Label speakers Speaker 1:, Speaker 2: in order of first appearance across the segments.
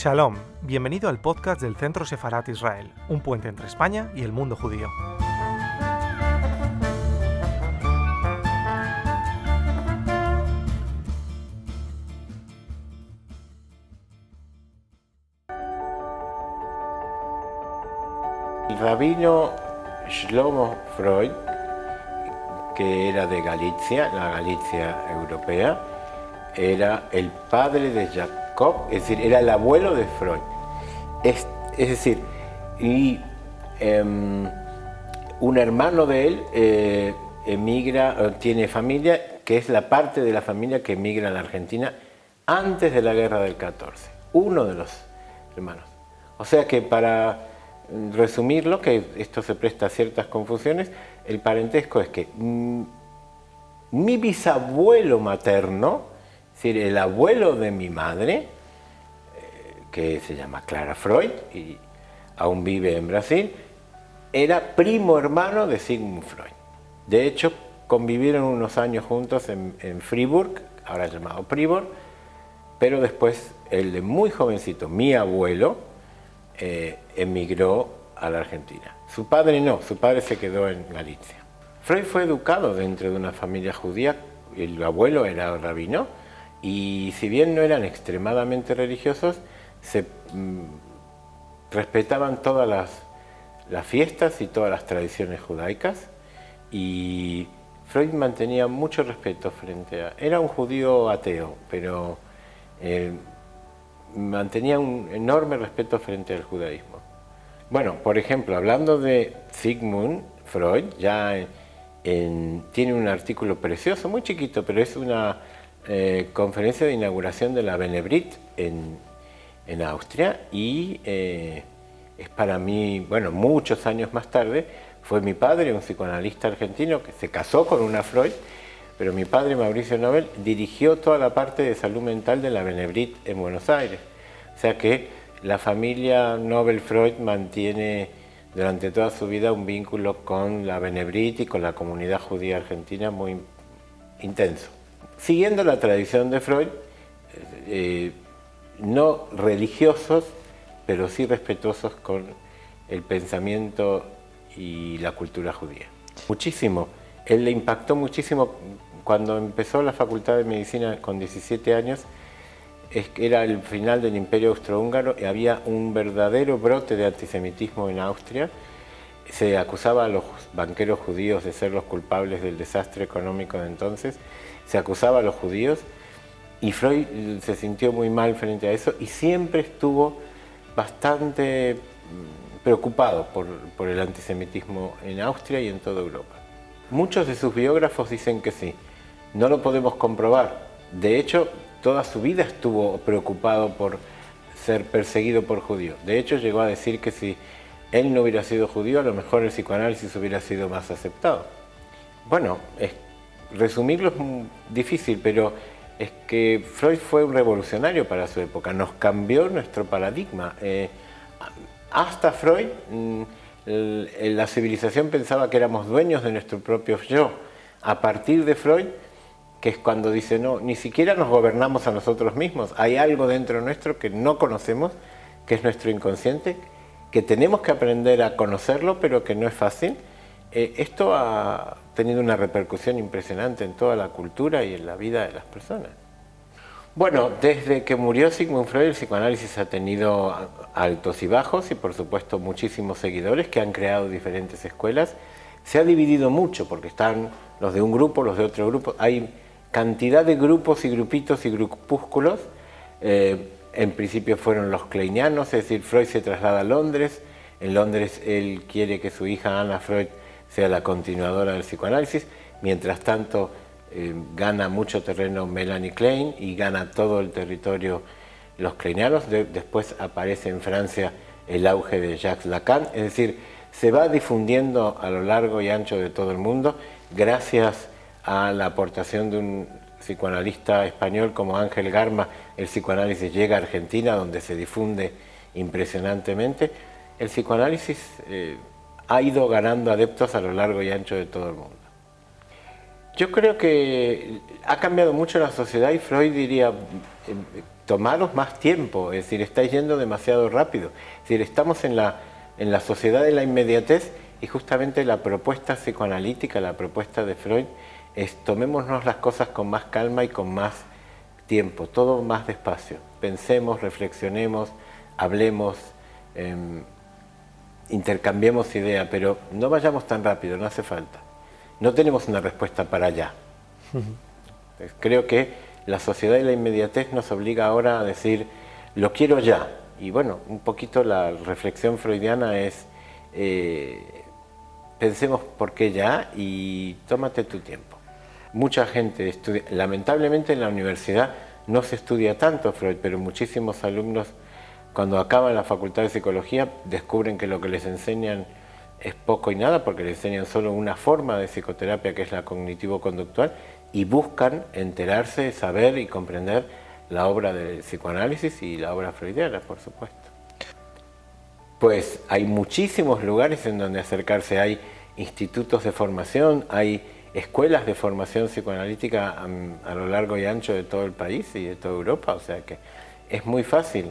Speaker 1: Shalom, bienvenido al podcast del Centro Sefarat Israel, un puente entre España y el mundo judío.
Speaker 2: El rabino Shlomo Freud, que era de Galicia, la Galicia europea, era el padre de Es decir, era el abuelo de Freud. Es, es decir, y em, un hermano de él eh, emigra, eh, tiene familia, que es la parte de la familia que emigra a la Argentina antes de la guerra del 14. Uno de los hermanos. O sea que para resumirlo, que esto se presta a ciertas confusiones, el parentesco es que mm, mi bisabuelo materno, es decir, el abuelo de mi madre, que se llama Clara Freud y aún vive en Brasil, era primo hermano de Sigmund Freud. De hecho, convivieron unos años juntos en, en Fribourg, ahora llamado Fribourg, pero después el de muy jovencito, mi abuelo, eh, emigró a la Argentina. Su padre no, su padre se quedó en Galicia. Freud fue educado dentro de una familia judía, el abuelo era rabino, y si bien no eran extremadamente religiosos, se mm, respetaban todas las, las fiestas y todas las tradiciones judaicas, y Freud mantenía mucho respeto frente a... Era un judío ateo, pero eh, mantenía un enorme respeto frente al judaísmo. Bueno, por ejemplo, hablando de Sigmund Freud, ya en- tiene un artículo precioso, muy chiquito, pero es una eh, conferencia de inauguración de la Benebrit en, en Austria y eh, es para mí, bueno, muchos años más tarde, fue mi padre, un psicoanalista argentino que se casó con una Freud, pero mi padre, Mauricio Nobel, dirigió toda la parte de salud mental de la Benebrit en Buenos Aires. O sea que la familia Nobel-Freud mantiene durante toda su vida un vínculo con la Benebrit y con la comunidad judía argentina muy intenso. Siguiendo la tradición de Freud, eh, no religiosos, pero sí respetuosos con el pensamiento y la cultura judía. Muchísimo. Él le impactó muchísimo cuando empezó la Facultad de Medicina con 17 años. Era el final del Imperio Austrohúngaro y había un verdadero brote de antisemitismo en Austria. Se acusaba a los banqueros judíos de ser los culpables del desastre económico de entonces. Se acusaba a los judíos y Freud se sintió muy mal frente a eso y siempre estuvo bastante mm, preocupado por, el antisemitismo en Austria y en toda Europa. Muchos de sus biógrafos dicen que sí. No lo podemos comprobar. De hecho, toda su vida estuvo preocupado por ser perseguido por judíos. De hecho, llegó a decir que si él no hubiera sido judío, a lo mejor el psicoanálisis hubiera sido más aceptado. Bueno, es- resumirlo es difícil, pero es que Freud fue un revolucionario para su época, nos cambió nuestro paradigma. Eh, hasta Freud, mm, la civilización pensaba que éramos dueños de nuestro propio yo. A partir de Freud, que es cuando dice, no, ni siquiera nos gobernamos a nosotros mismos, hay algo dentro nuestro que no conocemos, que es nuestro inconsciente, que tenemos que aprender a conocerlo, pero que no es fácil. Eh, esto ha tenido una repercusión impresionante en toda la cultura y en la vida de las personas. Bueno, desde que murió Sigmund Freud, el psicoanálisis ha tenido altos y bajos y por supuesto muchísimos seguidores que han creado diferentes escuelas. Se ha dividido mucho porque están los de un grupo, los de otro grupo. Hay cantidad de grupos y grupitos y grupúsculos. Eh, en principio fueron los kleinianos, es decir, Freud se traslada a Londres. En Londres él quiere que su hija Anna Freud sea la continuadora del psicoanálisis. Mientras tanto, eh, gana mucho terreno Melanie Klein y gana todo el territorio los kleinianos. De- después aparece en Francia el auge de Jacques Lacan. Es decir, se va difundiendo a lo largo y ancho de todo el mundo gracias a la aportación de un psicoanalista español como Ángel Garma. El psicoanálisis llega a Argentina donde se difunde impresionantemente. El psicoanálisis eh, ha ido ganando adeptos a lo largo y ancho de todo el mundo. Yo creo que ha cambiado mucho la sociedad y Freud diría, eh, tomaros más tiempo, es decir, estáis yendo demasiado rápido. Es estamos en la, en la sociedad de la inmediatez y justamente la propuesta psicoanalítica, la propuesta de Freud, es tomémonos las cosas con más calma y con más tiempo, todo más despacio. Pensemos, reflexionemos, hablemos, em, intercambiemos ideas, pero no vayamos tan rápido, no hace falta. No tenemos una respuesta para allá. Creo que la sociedad de la inmediatez nos obliga ahora a decir, lo quiero ya. Y bueno, un poquito la reflexión freudiana es, eh, pensemos por qué ya y tómate tu tiempo. Mucha gente estudia, lamentablemente en la universidad no se estudia tanto Freud, pero muchísimos alumnos cuando acaban la facultad de psicología descubren que lo que les enseñan es poco y nada porque les enseñan solo una forma de psicoterapia que es la cognitivo-conductual y buscan enterarse, saber y comprender la obra del psicoanálisis y la obra freudiana, por supuesto. Pues hay muchísimos lugares en donde acercarse, hay institutos de formación, hay escuelas de formación psicoanalítica a, lo largo y ancho de todo el país y de toda Europa, o sea que es muy fácil.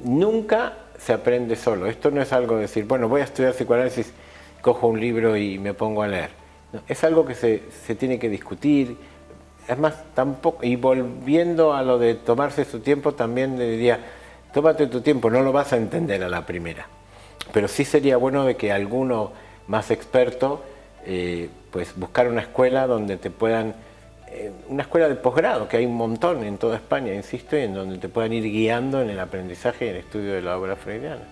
Speaker 2: Nunca se aprende solo, esto no es algo de decir, bueno, voy a estudiar psicoanálisis, cojo un libro y me pongo a leer. es algo que se, se tiene que discutir, es más, tampoco, y volviendo a lo de tomarse su tiempo, también le diría, tómate tu tiempo, no lo vas a entender a la primera. Pero sí sería bueno de que alguno más experto, eh, pues buscar una escuela donde te puedan, una escuela de posgrado, que hay un montón en toda España, insisto, y en donde te puedan ir guiando en el aprendizaje y el estudio de la obra freudiana.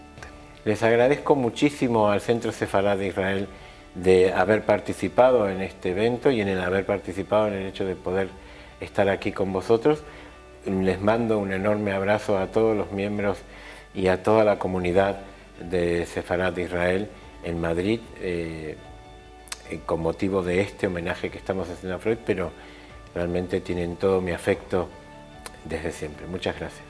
Speaker 2: Les agradezco muchísimo al Centro Sefarad de Israel de haber participado en este evento y en el haber participado en el hecho de poder estar aquí con vosotros. Les mando un enorme abrazo a todos los miembros y a toda la comunidad de Sefarad de Israel en Madrid eh, con motivo de este homenaje que estamos haciendo a Freud, pero realmente tienen todo mi afecto desde siempre. Muchas gracias.